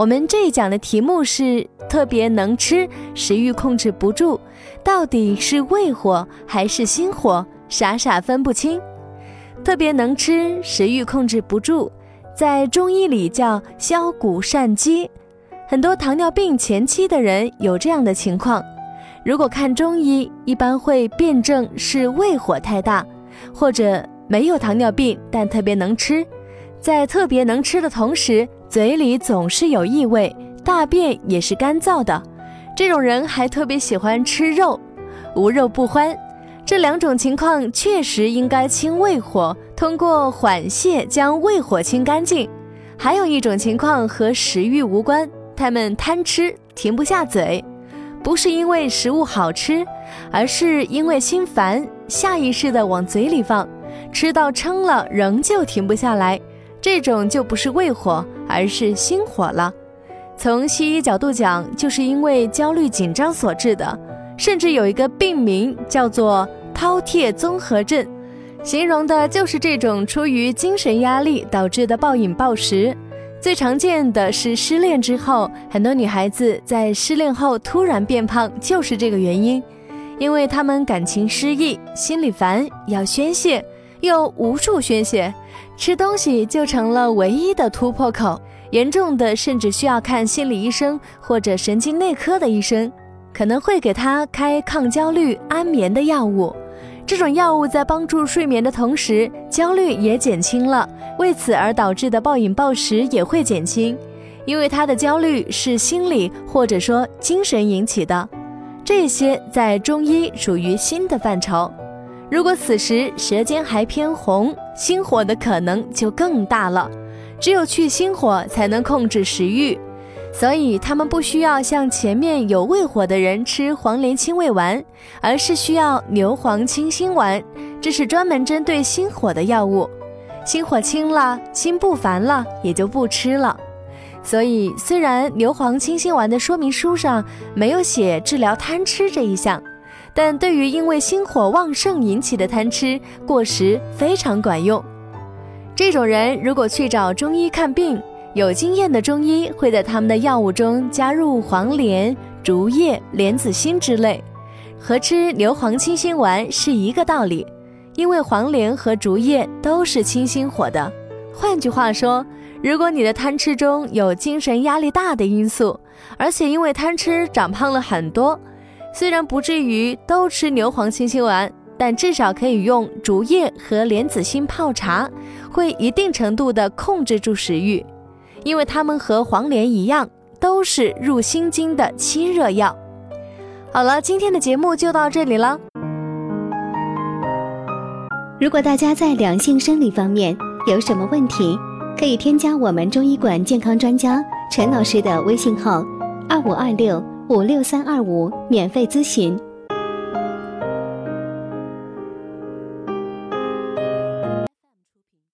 我们这一讲的题目是特别能吃，食欲控制不住，到底是胃火还是心火？傻傻分不清。特别能吃，食欲控制不住，在中医里叫消谷善饥。很多糖尿病前期的人有这样的情况，如果看中医，一般会辩证是胃火太大，或者没有糖尿病但特别能吃，在特别能吃的同时。嘴里总是有异味，大便也是干燥的，这种人还特别喜欢吃肉，无肉不欢。这两种情况确实应该清胃火，通过缓泻将胃火清干净。还有一种情况和食欲无关，他们贪吃停不下嘴，不是因为食物好吃，而是因为心烦，下意识的往嘴里放，吃到撑了仍旧停不下来。这种就不是胃火，而是心火了。从西医角度讲，就是因为焦虑紧张所致的，甚至有一个病名叫做饕餮综合症，形容的就是这种出于精神压力导致的暴饮暴食。最常见的是失恋之后，很多女孩子在失恋后突然变胖，就是这个原因，因为她们感情失意，心里烦，要宣泄。又无处宣泄，吃东西就成了唯一的突破口。严重的甚至需要看心理医生或者神经内科的医生，可能会给他开抗焦虑、安眠的药物。这种药物在帮助睡眠的同时，焦虑也减轻了，为此而导致的暴饮暴食也会减轻，因为他的焦虑是心理或者说精神引起的。这些在中医属于心的范畴。如果此时舌尖还偏红，心火的可能就更大了。只有去心火，才能控制食欲。所以他们不需要像前面有胃火的人吃黄连清胃丸，而是需要牛黄清心丸，这是专门针对心火的药物。心火清了，心不烦了，也就不吃了。所以虽然牛黄清心丸的说明书上没有写治疗贪吃这一项。但对于因为心火旺盛引起的贪吃过食非常管用。这种人如果去找中医看病，有经验的中医会在他们的药物中加入黄连、竹叶、莲子心之类，和吃牛黄清心丸是一个道理。因为黄连和竹叶都是清心火的。换句话说，如果你的贪吃中有精神压力大的因素，而且因为贪吃长胖了很多。虽然不至于都吃牛黄清心丸，但至少可以用竹叶和莲子心泡茶，会一定程度的控制住食欲，因为它们和黄连一样，都是入心经的清热药。好了，今天的节目就到这里了。如果大家在两性生理方面有什么问题，可以添加我们中医馆健康专家陈老师的微信号：二五二六。五六三二五，免费咨询。